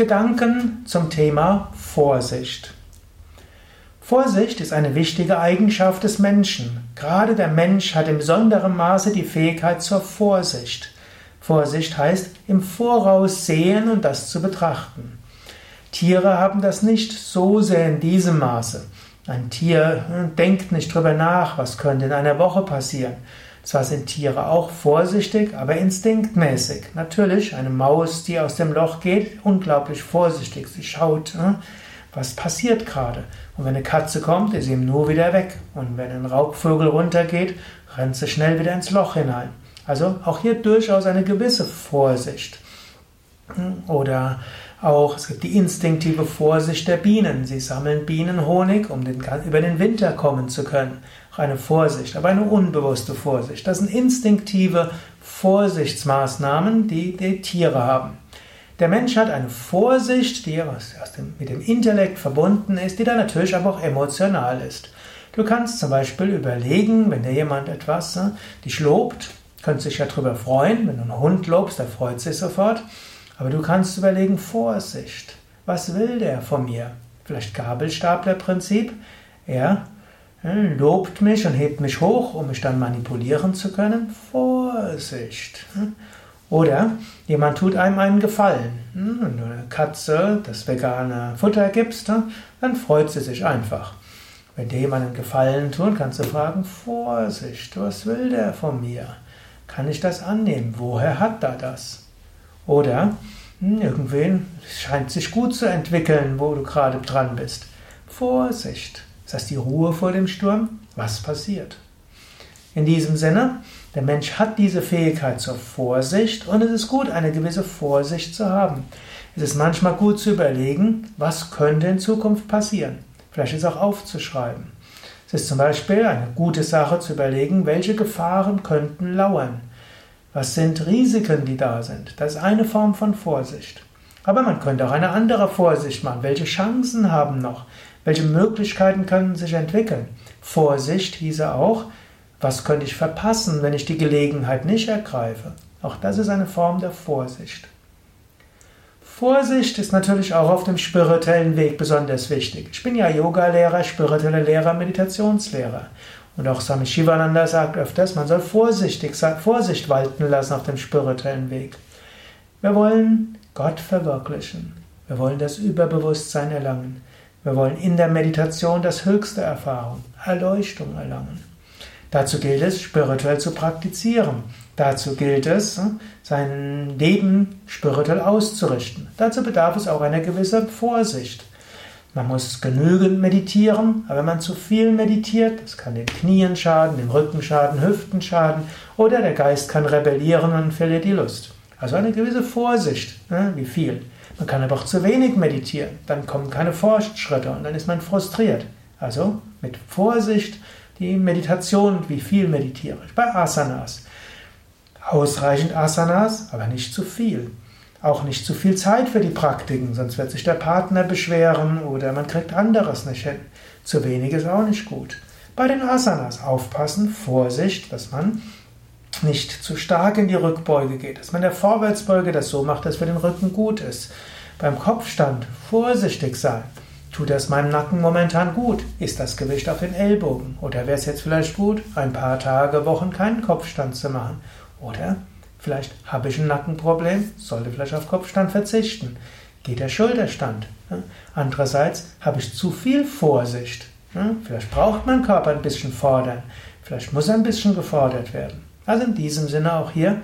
Gedanken zum Thema Vorsicht. Vorsicht ist eine wichtige Eigenschaft des Menschen. Gerade der Mensch hat in besonderem Maße die Fähigkeit zur Vorsicht. Vorsicht heißt im Voraus sehen und das zu betrachten. Tiere haben das nicht so sehr in diesem Maße. Ein Tier hm, denkt nicht drüber nach, was könnte in einer Woche passieren. Zwar sind Tiere auch vorsichtig, aber instinktmäßig. Natürlich, eine Maus, die aus dem Loch geht, unglaublich vorsichtig. Sie schaut, hm, was passiert gerade. Und wenn eine Katze kommt, ist sie nur wieder weg. Und wenn ein Raubvögel runtergeht, rennt sie schnell wieder ins Loch hinein. Also auch hier durchaus eine gewisse Vorsicht. Oder auch, es gibt die instinktive Vorsicht der Bienen. Sie sammeln Bienenhonig, um den, über den Winter kommen zu können. Eine Vorsicht, aber eine unbewusste Vorsicht. Das sind instinktive Vorsichtsmaßnahmen, die die Tiere haben. Der Mensch hat eine Vorsicht, die dem, mit dem Intellekt verbunden ist, die dann natürlich aber auch emotional ist. Du kannst zum Beispiel überlegen, wenn dir jemand etwas ne, dich lobt, könntest dich ja darüber freuen, wenn du einen Hund lobst, der freut sich sofort. Aber du kannst überlegen, Vorsicht, was will der von mir? Vielleicht Gabelstaplerprinzip. Er lobt mich und hebt mich hoch, um mich dann manipulieren zu können. Vorsicht. Hm? Oder jemand tut einem einen Gefallen. Hm, wenn du eine Katze das vegane Futter gibst, dann freut sie sich einfach. Wenn dir jemand einen Gefallen tut, kannst du fragen, Vorsicht, was will der von mir? Kann ich das annehmen? Woher hat er das? Oder hm, irgendwen scheint sich gut zu entwickeln, wo du gerade dran bist. Vorsicht. Das die Ruhe vor dem Sturm? Was passiert? In diesem Sinne, der Mensch hat diese Fähigkeit zur Vorsicht und es ist gut, eine gewisse Vorsicht zu haben. Es ist manchmal gut zu überlegen, was könnte in Zukunft passieren. Vielleicht ist es auch aufzuschreiben. Es ist zum Beispiel eine gute Sache zu überlegen, welche Gefahren könnten lauern. Was sind Risiken, die da sind? Das ist eine Form von Vorsicht. Aber man könnte auch eine andere Vorsicht machen. Welche Chancen haben noch? Welche Möglichkeiten können sich entwickeln? Vorsicht hieße auch, was könnte ich verpassen, wenn ich die Gelegenheit nicht ergreife? Auch das ist eine Form der Vorsicht. Vorsicht ist natürlich auch auf dem spirituellen Weg besonders wichtig. Ich bin ja Yoga-Lehrer, spiritueller Lehrer, Meditationslehrer. Und auch Swami Shivananda sagt öfters, man soll vorsichtig, Vorsicht walten lassen auf dem spirituellen Weg. Wir wollen Gott verwirklichen. Wir wollen das Überbewusstsein erlangen. Wir wollen in der Meditation das höchste Erfahrung, Erleuchtung erlangen. Dazu gilt es, spirituell zu praktizieren. Dazu gilt es, sein Leben spirituell auszurichten. Dazu bedarf es auch einer gewisser Vorsicht. Man muss genügend meditieren, aber wenn man zu viel meditiert, das kann den Knien schaden, den Rücken schaden, Hüften schaden oder der Geist kann rebellieren und verliert die Lust. Also eine gewisse Vorsicht, ne, wie viel. Man kann aber auch zu wenig meditieren, dann kommen keine Fortschritte und dann ist man frustriert. Also mit Vorsicht die Meditation, wie viel meditiere ich. Bei Asanas. Ausreichend Asanas, aber nicht zu viel. Auch nicht zu viel Zeit für die Praktiken, sonst wird sich der Partner beschweren oder man kriegt anderes nicht hin. Zu wenig ist auch nicht gut. Bei den Asanas aufpassen, Vorsicht, dass man nicht zu stark in die Rückbeuge geht, dass man der Vorwärtsbeuge das so macht, dass für den Rücken gut ist. Beim Kopfstand vorsichtig sein. Tut das meinem Nacken momentan gut? Ist das Gewicht auf den Ellbogen? Oder wäre es jetzt vielleicht gut, ein paar Tage, Wochen keinen Kopfstand zu machen? Oder Vielleicht habe ich ein Nackenproblem, sollte vielleicht auf Kopfstand verzichten. Geht der Schulterstand. Andererseits habe ich zu viel Vorsicht. Vielleicht braucht mein Körper ein bisschen fordern. Vielleicht muss er ein bisschen gefordert werden. Also in diesem Sinne auch hier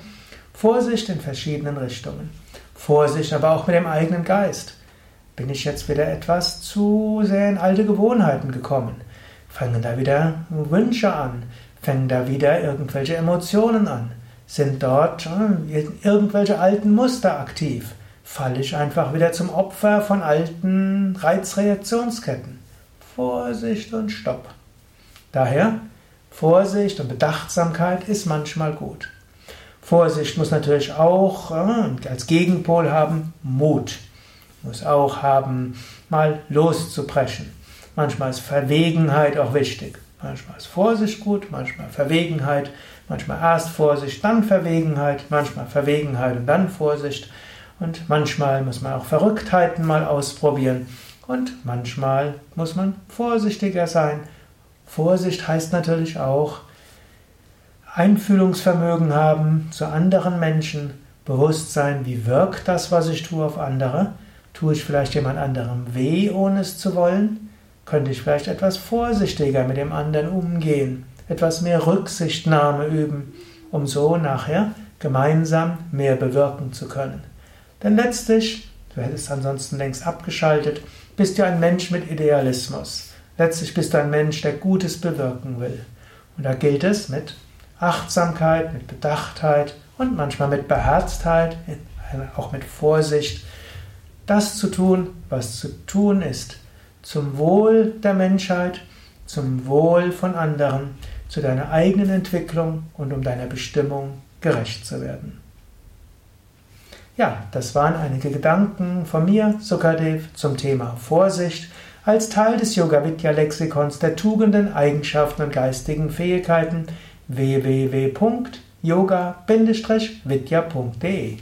Vorsicht in verschiedenen Richtungen. Vorsicht aber auch mit dem eigenen Geist. Bin ich jetzt wieder etwas zu sehr in alte Gewohnheiten gekommen? Fangen da wieder Wünsche an? Fangen da wieder irgendwelche Emotionen an? Sind dort äh, irgendwelche alten Muster aktiv? Falle ich einfach wieder zum Opfer von alten Reizreaktionsketten? Vorsicht und Stopp. Daher, Vorsicht und Bedachtsamkeit ist manchmal gut. Vorsicht muss natürlich auch äh, als Gegenpol haben Mut. Muss auch haben, mal loszubrechen. Manchmal ist Verwegenheit auch wichtig. Manchmal ist Vorsicht gut, manchmal Verwegenheit, manchmal erst Vorsicht, dann Verwegenheit, manchmal Verwegenheit und dann Vorsicht. Und manchmal muss man auch Verrücktheiten mal ausprobieren. Und manchmal muss man vorsichtiger sein. Vorsicht heißt natürlich auch Einfühlungsvermögen haben zu anderen Menschen, Bewusstsein, wie wirkt das, was ich tue auf andere. Tue ich vielleicht jemand anderem weh, ohne es zu wollen? Könnte ich vielleicht etwas vorsichtiger mit dem anderen umgehen, etwas mehr Rücksichtnahme üben, um so nachher gemeinsam mehr bewirken zu können. Denn letztlich, du hättest ansonsten längst abgeschaltet, bist du ein Mensch mit Idealismus. Letztlich bist du ein Mensch, der Gutes bewirken will. Und da gilt es mit Achtsamkeit, mit Bedachtheit und manchmal mit Beherztheit, auch mit Vorsicht, das zu tun, was zu tun ist, zum Wohl der Menschheit, zum Wohl von anderen, zu deiner eigenen Entwicklung und um deiner Bestimmung gerecht zu werden. Ja, das waren einige Gedanken von mir, Sukadev, zum Thema Vorsicht als Teil des Yoga Vidya Lexikons der Tugenden, Eigenschaften und geistigen Fähigkeiten www.yoga-vidya.de